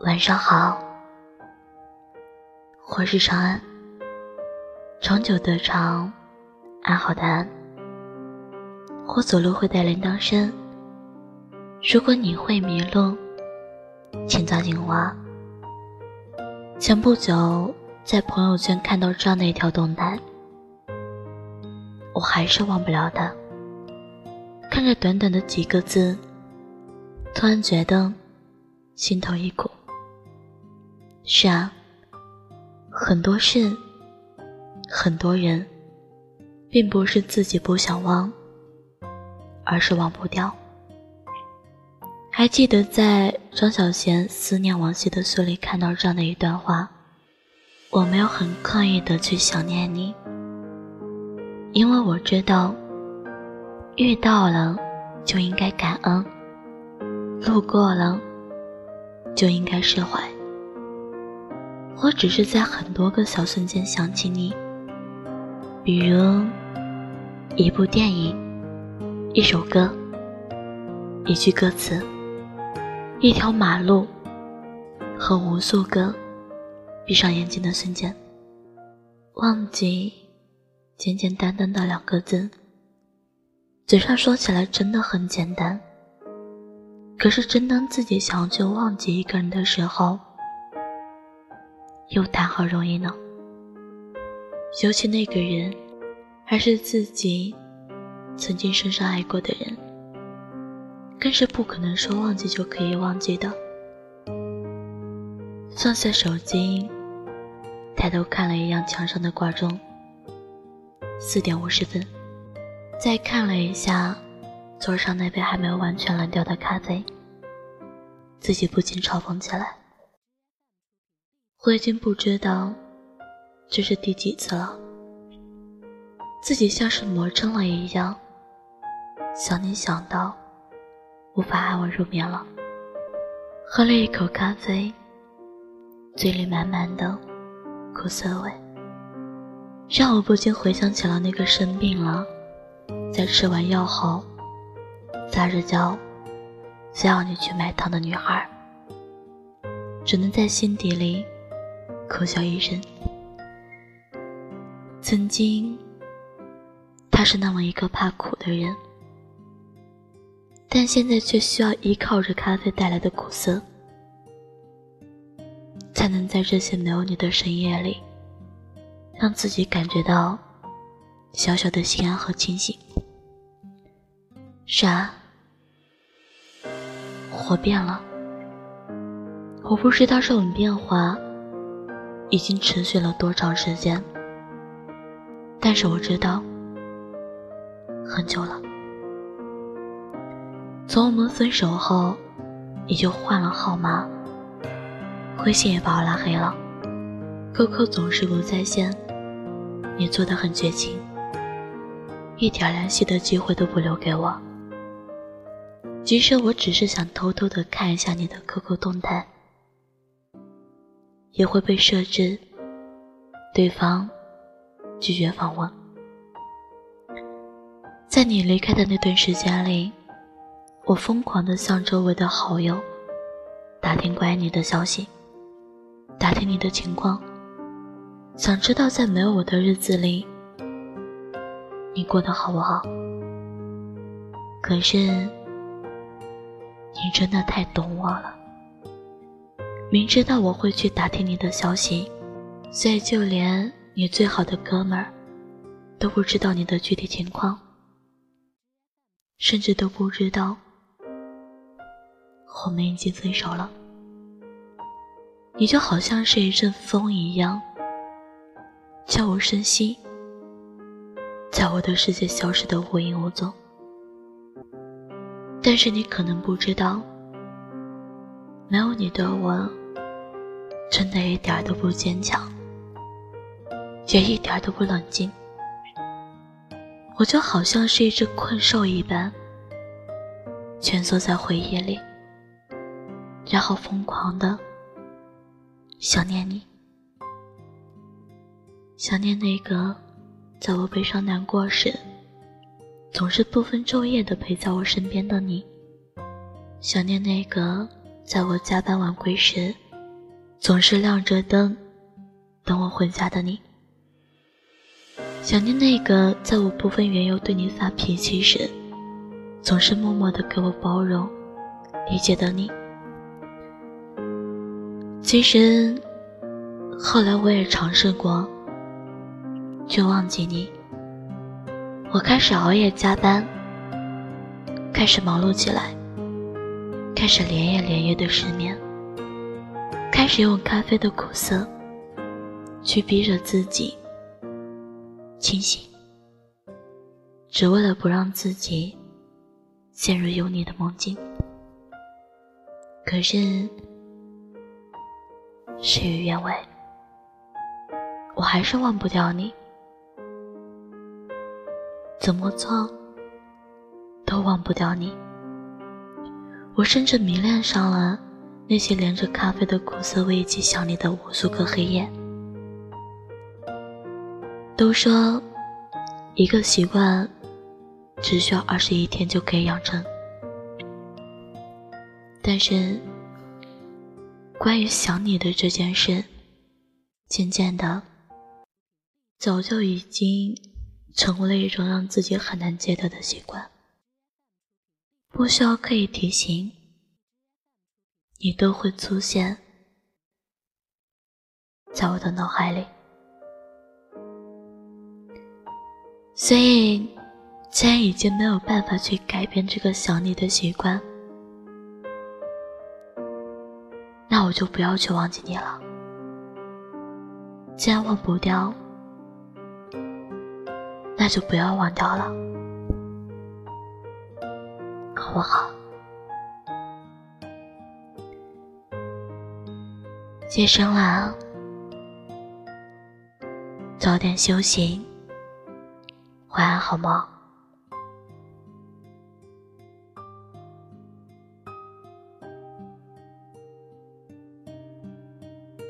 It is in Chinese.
晚上好，我是长安，长久的长，安好的安。我走路会带铃铛声，如果你会迷路，请抓紧我。前不久在朋友圈看到这样的一条动态，我还是忘不了的。看着短短的几个字，突然觉得心头一苦。是啊，很多事，很多人，并不是自己不想忘，而是忘不掉。还记得在张小娴《思念往昔的书》里看到这样的一段话：我没有很刻意的去想念你，因为我知道，遇到了就应该感恩，路过了就应该释怀。我只是在很多个小瞬间想起你，比如一部电影、一首歌、一句歌词、一条马路和无数个闭上眼睛的瞬间。忘记，简简单单的两个字，嘴上说起来真的很简单，可是真当自己想要去忘记一个人的时候。又谈何容易呢？尤其那个人，还是自己曾经深深爱过的人，更是不可能说忘记就可以忘记的。放下手机，抬头看了一眼墙上的挂钟，四点五十分。再看了一下桌上那杯还没有完全冷掉的咖啡，自己不禁嘲讽起来。我已经不知道这是第几次了，自己像是魔怔了一样，想你想到无法安稳入眠了。喝了一口咖啡，嘴里满满的苦涩味，让我不禁回想起了那个生病了，在吃完药后，撒着娇，非要你去买糖的女孩，只能在心底里。苦笑一声。曾经，他是那么一个怕苦的人，但现在却需要依靠着咖啡带来的苦涩，才能在这些没有你的深夜里，让自己感觉到小小的心安和清醒。是啊，我变了，我不知道这种变化。已经持续了多长时间？但是我知道，很久了。从我们分手后，你就换了号码，微信也把我拉黑了，QQ 总是不在线，你做的很绝情，一点联系的机会都不留给我。即使我只是想偷偷的看一下你的 QQ 动态。也会被设置，对方拒绝访问。在你离开的那段时间里，我疯狂的向周围的好友打听关于你的消息，打听你的情况，想知道在没有我的日子里，你过得好不好。可是，你真的太懂我了。明知道我会去打听你的消息，所以就连你最好的哥们儿都不知道你的具体情况，甚至都不知道我们已经分手了。你就好像是一阵风一样，悄无声息，在我的世界消失的无影无踪。但是你可能不知道，没有你的我。真的一点都不坚强，也一点都不冷静。我就好像是一只困兽一般，蜷缩在回忆里，然后疯狂的想念你，想念那个在我悲伤难过时，总是不分昼夜的陪在我身边的你，想念那个在我加班晚归时。总是亮着灯等我回家的你。想念那个在我不分缘由对你发脾气时，总是默默的给我包容、理解的你。其实，后来我也尝试过去忘记你。我开始熬夜加班，开始忙碌起来，开始连夜连夜的失眠，开始用咖啡的苦涩去逼着自己清醒，只为了不让自己陷入有你的梦境。可是事与愿违，我还是忘不掉你。怎么做都忘不掉你，我甚至迷恋上了那些连着咖啡的苦涩味以及想你的无数个黑夜。都说一个习惯只需要二十一天就可以养成，但是关于想你的这件事，渐渐的早就已经。成为了一种让自己很难戒掉的习惯，不需要刻意提醒，你都会出现在我的脑海里。所以，既然已经没有办法去改变这个想你的习惯，那我就不要去忘记你了。既然忘不掉。那就不要忘掉了，好不好？夜深了，早点休息，晚安，好梦？